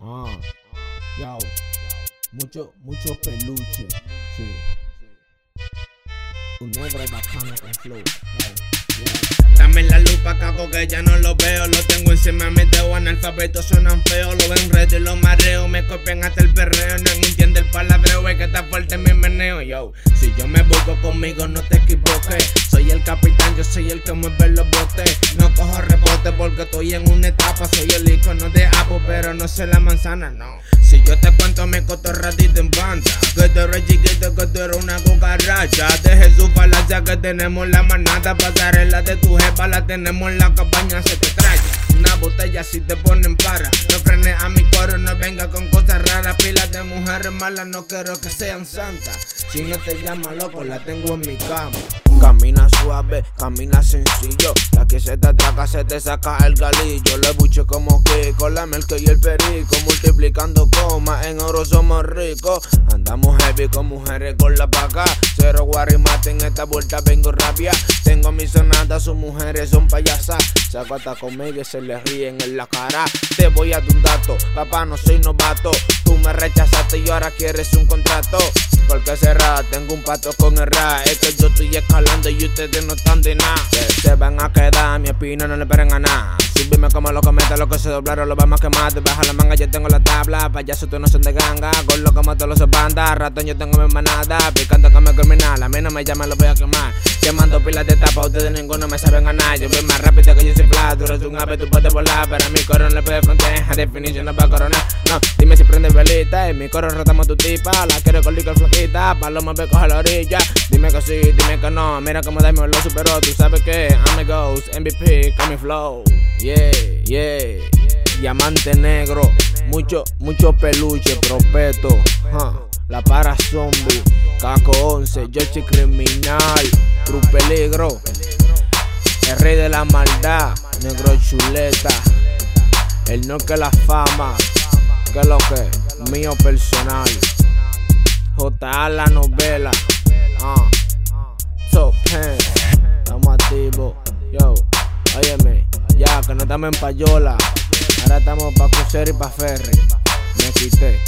Ah, yo, mucho, mucho peluche, sí. Un negro bacano con flow, Dame la luz pa' caco que ya no lo veo. Lo tengo encima de mi dedo, analfabetos suenan feos. Lo ven red y lo mareo. Me copian hasta el perreo. No entiende el palabreo, es que está fuerte mi meneo. Yo, si yo me busco conmigo, no te equivoques. Soy el capitán, yo soy el que mueve los botes. No cojo porque estoy en una etapa. Soy el icono de Apple, pero no sé la manzana, no. Si yo te cuento mi cotorradito en banda. Que tú eres chiquito, que tú eres una cucaracha. De Jesús falacia que tenemos la manada. Pasarela de tu jefa la tenemos en la cabaña Se te trae una botella si te ponen para. No frenes a mi coro, no venga con cosas raras. Pilas de mujeres malas, no quiero que sean santas. Si no te llama loco, la tengo en mi cama Camina suave, camina sencillo. La que se te atraca, se te saca el galillo. Le buche como que la melca y el perico. Multiplicando comas, en oro somos ricos. Andamos heavy con mujeres con la paga. Cero guarimate en esta vuelta vengo rabia. Tengo mis sonatas, sus mujeres son payasas. Se acuesta conmigo y se le ríen en la cara. Te voy a dar un dato, papá, no soy novato. Tú me rechazaste y ahora quieres un contrato. Porque cerrada, tengo un pato con el ra. Es que yo estoy escalando y ustedes no están de nada. Se van a quedar, mi opinión no le esperen a nada. Subime como lo cometa, lo que se doblaron lo vamos a quemar. Te baja la manga, yo tengo la tabla. Payaso, tú no son de ganga. Gordo como todos los bandas. Ratón, yo tengo mi manada. Picando como criminal, a mí no me llaman, lo voy a quemar. Quemando pilas de tapa, ustedes ninguno me saben ganar. Yo voy más rápido que yo soy flat. Tú eres un ave, tú puedes volar. Pero mi coro no le puede frontear. Definición no va a coronar. No, dime si prende velita. En mi coro rotamos tu tipa. La quiero con licor flaquita. Paloma, ve, coge la orilla. Dime que sí, dime que no. Mira cómo Dame lo superó. Tú sabes que I'm a ghost, MVP, con mi flow. Yeah, yeah. Diamante negro. Mucho, mucho peluche, propeto. La para zombie. Caco 11, Yoshi criminal. True peligro. El rey de la maldad. Negro chuleta. El no que la fama. Que lo que, mío personal. J.A. la novela. Ah. Top 10. Estamos activos. Yo, óyeme. Ya que no estamos en payola. Ahora estamos pa' crucero y pa' ferry. Me quité.